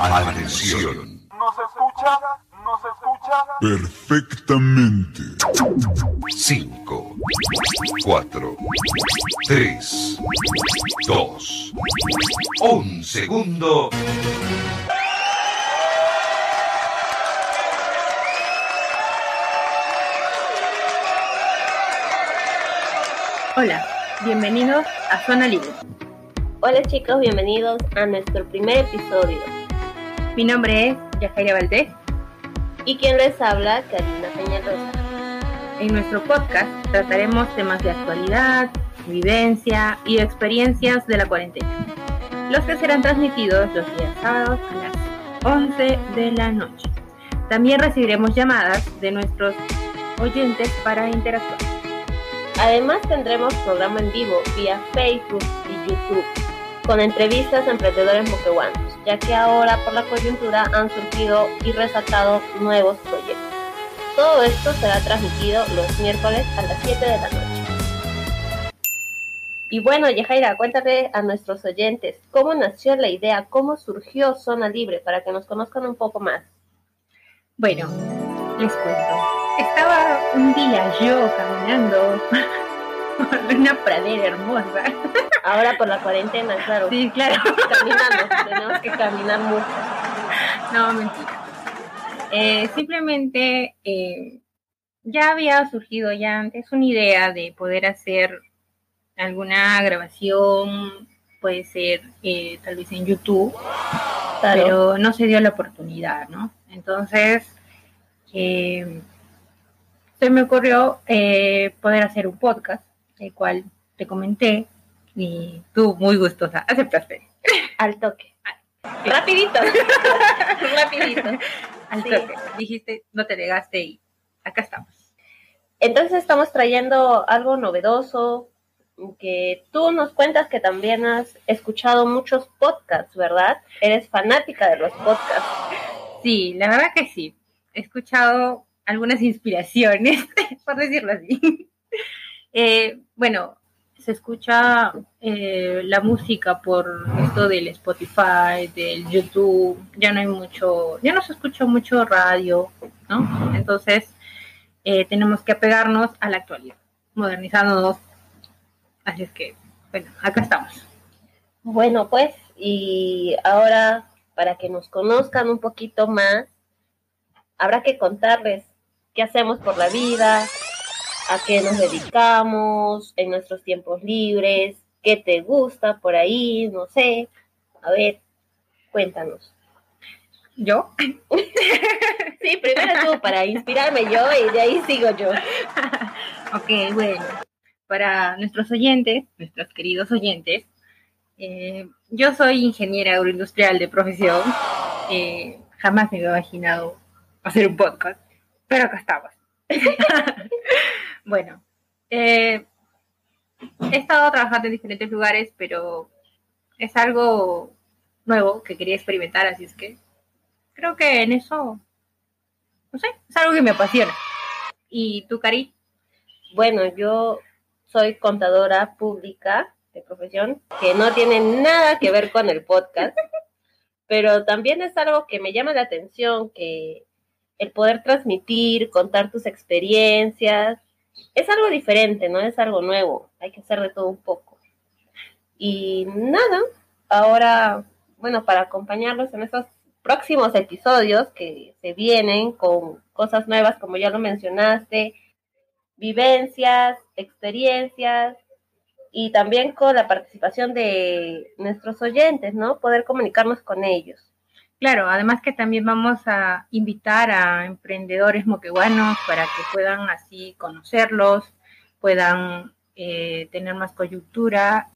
Atención. ¿Nos escucha? ¿Nos escucha? Perfectamente. 5, 4, 3, 2, 1 segundo. Hola, bienvenidos a Zona Libre. Hola chicos, bienvenidos a nuestro primer episodio. Mi nombre es Yajaira Valdés. Y quien les habla, Karina Peñalosa. En nuestro podcast trataremos temas de actualidad, vivencia y experiencias de la cuarentena, los que serán transmitidos los días sábados a las 11 de la noche. También recibiremos llamadas de nuestros oyentes para interactuar. Además tendremos programa en vivo vía Facebook y YouTube con entrevistas a emprendedores moquehuanos, ya que ahora por la coyuntura han surgido y resaltado nuevos proyectos. Todo esto será transmitido los miércoles a las 7 de la noche. Y bueno, Yajaira, cuéntame a nuestros oyentes cómo nació la idea, cómo surgió Zona Libre, para que nos conozcan un poco más. Bueno, les cuento. Estaba un día yo caminando por una pradera hermosa. Ahora por la cuarentena, claro. Sí, claro. Caminando, tenemos que caminar mucho. No, mentira. Eh, simplemente eh, ya había surgido ya antes una idea de poder hacer alguna grabación, puede ser eh, tal vez en YouTube, Claro. pero no se dio la oportunidad, ¿no? Entonces, eh, se me ocurrió eh, poder hacer un podcast, el cual te comenté, y tú muy gustosa aceptaste. Al toque. Rapidito. Rapidito. Al Sí. toque. Dijiste, no te negaste y acá estamos. Entonces estamos trayendo algo novedoso, que tú nos cuentas que también has escuchado muchos podcasts, ¿verdad? Eres fanática de los podcasts. Sí, la verdad que sí. He escuchado algunas inspiraciones, por decirlo así. Eh, bueno, se escucha eh, la música por esto del Spotify, del YouTube. Ya no hay mucho, ya no se escucha mucho radio, ¿no? Entonces, eh, tenemos que apegarnos a la actualidad, modernizándonos. Así es que, bueno, acá estamos. Bueno, pues, y ahora, para que nos conozcan un poquito más, habrá que contarles qué hacemos por la vida, a qué nos dedicamos en nuestros tiempos libres, qué te gusta por ahí, no sé. A ver, cuéntanos. ¿Yo? Sí, primero tú, para inspirarme yo y de ahí sigo yo. Ok, bueno, para nuestros oyentes, nuestros queridos oyentes, eh, yo soy ingeniera agroindustrial de profesión. Eh, jamás me había imaginado hacer un podcast, pero acá estamos. bueno, eh, he estado trabajando en diferentes lugares, pero es algo nuevo que quería experimentar, así es que creo que en eso, no sé, es algo que me apasiona. ¿Y tú, Cari? Bueno, yo soy contadora pública de profesión, que no tiene nada que ver con el podcast, pero también es algo que me llama la atención, que el poder transmitir, contar tus experiencias, es algo diferente, ¿no? Es algo nuevo, hay que hacer de todo un poco. Y nada, ahora, bueno, para acompañarlos en estos próximos episodios que se vienen con cosas nuevas, como ya lo mencionaste, vivencias, experiencias y también con la participación de nuestros oyentes, ¿no? Poder comunicarnos con ellos. Claro, además que también vamos a invitar a emprendedores moqueguanos para que puedan así conocerlos, puedan eh, tener más coyuntura.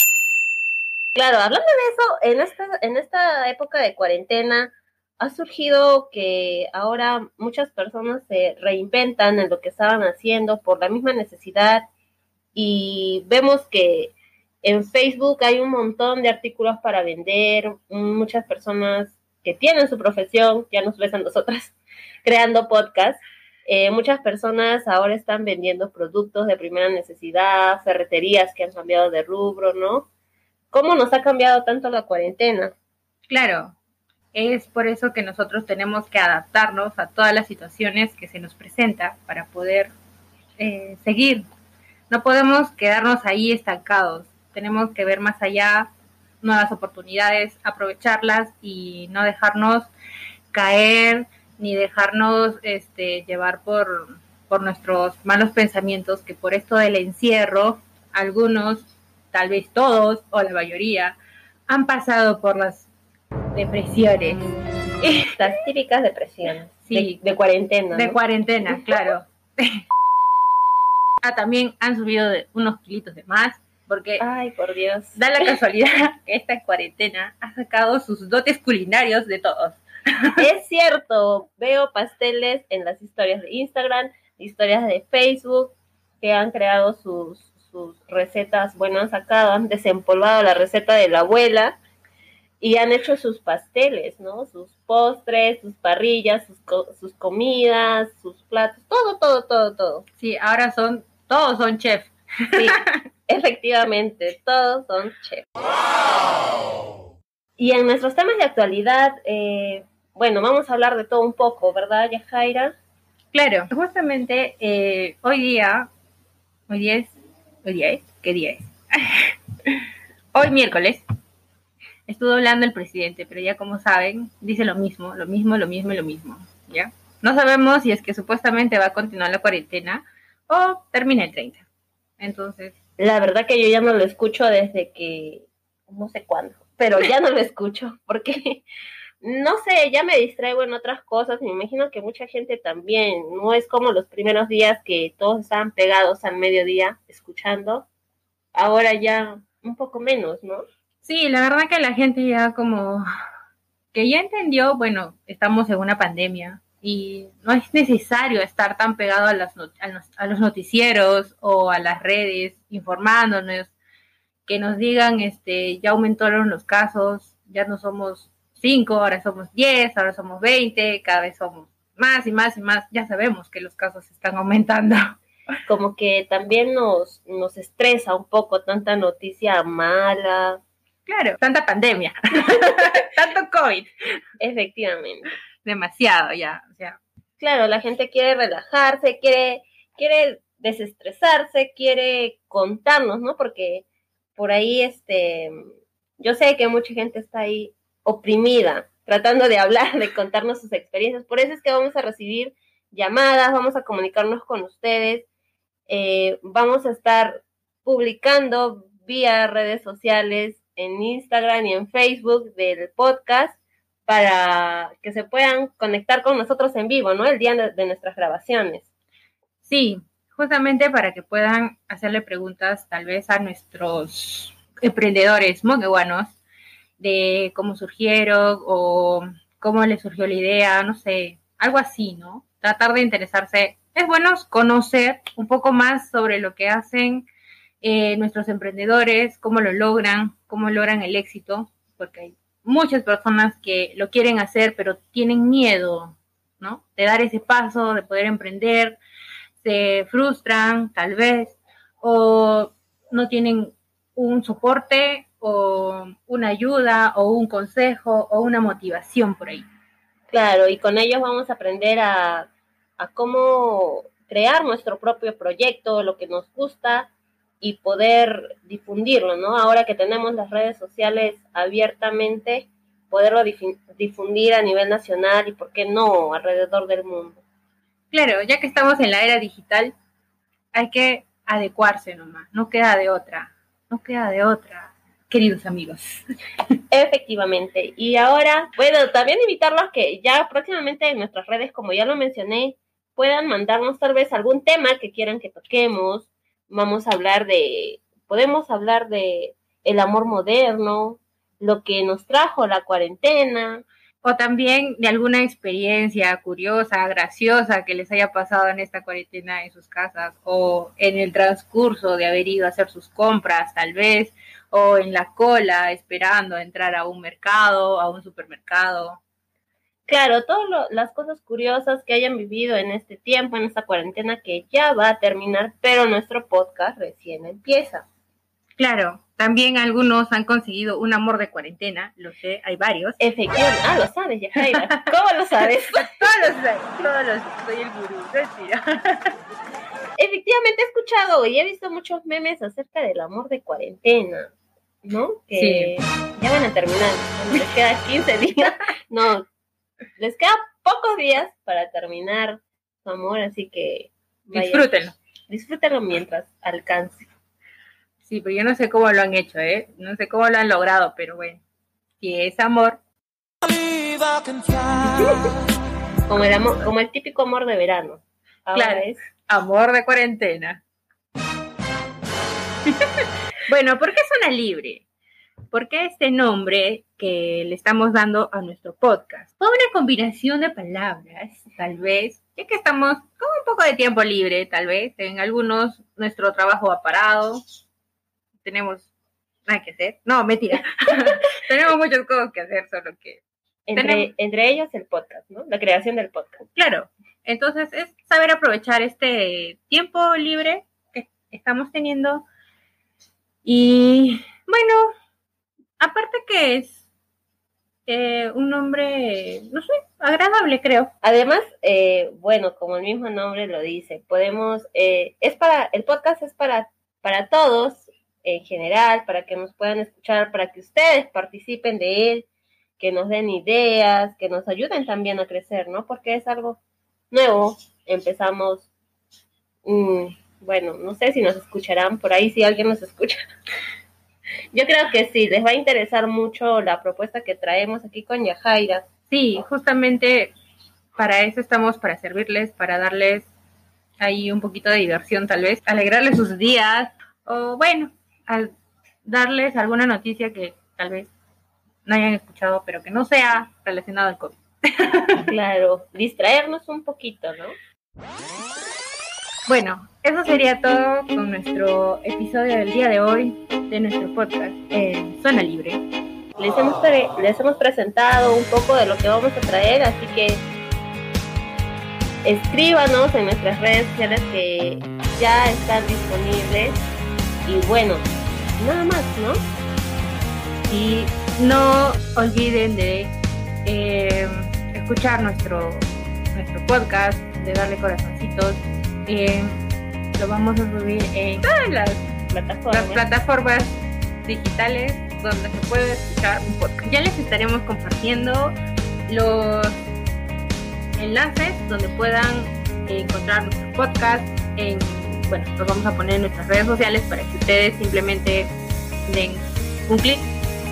Claro, hablando de eso, en esta, en esta época de cuarentena ha surgido que ahora muchas personas se reinventan en lo que estaban haciendo por la misma necesidad y vemos que en Facebook hay un montón de artículos para vender, muchas personas que tienen su profesión, ya nos ves a nosotras, creando podcasts. Eh, muchas personas ahora están vendiendo productos de primera necesidad, ferreterías que han cambiado de rubro, ¿no? ¿Cómo nos ha cambiado tanto la cuarentena? Claro, Es por eso que nosotros tenemos que adaptarnos a todas las situaciones que se nos presenta para poder eh, seguir. No podemos quedarnos ahí estancados. Tenemos que ver más allá, nuevas oportunidades, aprovecharlas y no dejarnos caer ni dejarnos este, llevar por, por nuestros malos pensamientos, que por esto del encierro, algunos, tal vez todos o la mayoría, han pasado por las depresiones. Las típicas depresiones. Sí. De, de cuarentena. De ¿no? cuarentena, claro. ah, también han subido de unos kilitos de más, porque Ay, por Dios. da la casualidad que esta cuarentena ha sacado sus dotes culinarios de todos. Es cierto, veo pasteles en las historias de Instagram, historias de Facebook, que han creado sus, sus recetas, bueno, han sacado, han desempolvado la receta de la abuela y han hecho sus pasteles, ¿no? Sus postres, sus parrillas, sus, co- sus comidas, sus platos, todo, todo, todo, todo. Sí, ahora son, todos son chef. Sí, efectivamente, todos son chefs. Y en nuestros temas de actualidad, eh, bueno, vamos a hablar de todo un poco, ¿verdad, Yajaira? Claro, justamente eh, hoy día, hoy día es, hoy día es, ¿qué día es? hoy miércoles, estuvo hablando el presidente, pero ya como saben, dice lo mismo, lo mismo, lo mismo lo mismo, ¿ya? No sabemos si es que supuestamente va a continuar la cuarentena o termina el 30. Entonces, La verdad que yo ya no lo escucho desde que, no sé cuándo, pero ya no lo escucho, porque, no sé, ya me distraigo en otras cosas, me imagino que mucha gente también, no es como los primeros días que todos estaban pegados al mediodía escuchando, ahora ya un poco menos, ¿no? sí, la verdad que la gente ya como que ya entendió, bueno, estamos en una pandemia y no es necesario estar tan pegado a, las not- a, los, a los noticieros o a las redes informándonos, que nos digan, este, ya aumentaron los casos, ya no somos 5, ahora somos 10, ahora somos 20, cada vez somos más y más y más, ya sabemos que los casos están aumentando. Como que también nos, nos estresa un poco tanta noticia mala, Claro, tanta pandemia, tanto COVID, efectivamente. Demasiado ya, o sea, Claro, la gente quiere relajarse, quiere, quiere desestresarse, quiere contarnos, ¿no? Porque por ahí, este, yo sé que mucha gente está ahí oprimida, tratando de hablar, de contarnos sus experiencias. Por eso es que vamos a recibir llamadas, vamos a comunicarnos con ustedes, eh, vamos a estar publicando vía redes sociales en Instagram y en Facebook del podcast para que se puedan conectar con nosotros en vivo, ¿no? El día de, nuestras grabaciones. Sí, justamente para que puedan hacerle preguntas tal vez a nuestros emprendedores mogueguanos de cómo surgieron o cómo les surgió la idea, no sé, algo así, ¿no? Tratar de interesarse. Es bueno conocer un poco más sobre lo que hacen eh, nuestros emprendedores, cómo lo logran, cómo logran el éxito, porque muchas personas que lo quieren hacer, pero tienen miedo, ¿no? De dar ese paso, de poder emprender, se frustran tal vez, o no tienen un soporte o una ayuda o un consejo o una motivación por ahí. Claro, y con ellos vamos a aprender a, a cómo crear nuestro propio proyecto, lo que nos gusta y poder difundirlo, ¿no? Ahora que tenemos las redes sociales abiertamente, poderlo difu- difundir a nivel nacional y, ¿por qué no?, alrededor del mundo. Claro, ya que estamos en la era digital, hay que adecuarse nomás, no queda de otra, no queda de otra, queridos amigos. Efectivamente. Y ahora, bueno, también invitarlos que ya próximamente en nuestras redes, como ya lo mencioné, puedan mandarnos tal vez algún tema que quieran que toquemos. Vamos a hablar de, podemos hablar de el amor moderno, lo que nos trajo la cuarentena. O también de alguna experiencia curiosa, graciosa que les haya pasado en esta cuarentena en sus casas o en el transcurso de haber ido a hacer sus compras tal vez o en la cola esperando entrar a un mercado, a un supermercado. Claro, todas lo- las cosas curiosas que hayan vivido en este tiempo, en esta cuarentena que ya va a terminar, pero nuestro podcast recién empieza. Claro, también algunos han conseguido un amor de cuarentena, lo sé, hay varios. Efectivamente, ah, lo sabes, Yajaira. ¿Cómo lo sabes? todos los sé, todos los sé, soy el gurú, mentira. Efectivamente he escuchado y he visto muchos memes acerca del amor de cuarentena, ¿no? Que ya van a terminar, bueno, les queda 15 días, no, les queda pocos días para terminar su amor, así que vaya, Disfrútenlo. disfrútenlo mientras alcance. Sí, pero yo no sé cómo lo han hecho, ¿eh? No sé cómo lo han logrado, pero bueno, si es amor, Como el, amor, como el típico amor de verano. Ahora Claro. es amor de cuarentena. bueno, ¿por qué suena libre? ¿Por qué este nombre que le estamos dando a nuestro podcast? Fue una combinación de palabras, tal vez, ya que estamos con un poco de tiempo libre, tal vez. En algunos nuestro trabajo va parado, tenemos nada que hacer. No, mentira. tenemos muchas cosas que hacer, solo que entre, Tenemos- entre ellos el podcast, ¿no? La creación del podcast. Claro, entonces es saber aprovechar este tiempo libre que estamos teniendo y bueno, aparte que es eh, un nombre, no sé, agradable creo. Además, eh, bueno, como el mismo nombre lo dice, podemos, eh, es para, el podcast es para, para todos en general, para que nos puedan escuchar, para que ustedes participen de él, que nos den ideas, que nos ayuden también a crecer, ¿no? Porque es algo nuevo, empezamos, mm, bueno, no sé si nos escucharán por ahí, si alguien nos escucha. Yo creo que sí, les va a interesar mucho la propuesta que traemos aquí con Yajaira. Sí, justamente para eso estamos, para servirles, para darles ahí un poquito de diversión tal vez, alegrarles sus días o bueno, al darles alguna noticia que tal vez no hayan escuchado, pero que no sea relacionado al COVID. Claro, distraernos un poquito, ¿no? Bueno, eso sería todo con nuestro episodio del día de hoy de nuestro podcast en Zona Libre. Les hemos, pre- les hemos presentado un poco de lo que vamos a traer, así que escríbanos en nuestras redes sociales que ya están disponibles. Y bueno, nada más, ¿no? Y no olviden de eh, escuchar nuestro, nuestro podcast, de darle corazoncitos. Eh, lo vamos a subir en todas las, Plataformas. digitales donde se puede escuchar un podcast. Ya les estaremos compartiendo los enlaces donde puedan encontrar nuestro podcast. En, bueno, los vamos a poner en nuestras redes sociales para que ustedes simplemente den un clic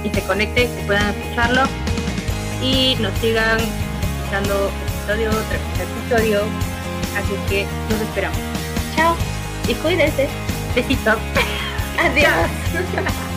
y se conecten, que puedan escucharlo y nos sigan escuchando episodio tras episodio. Así que nos esperamos. Chao y cuídense. Besitos. Adiós.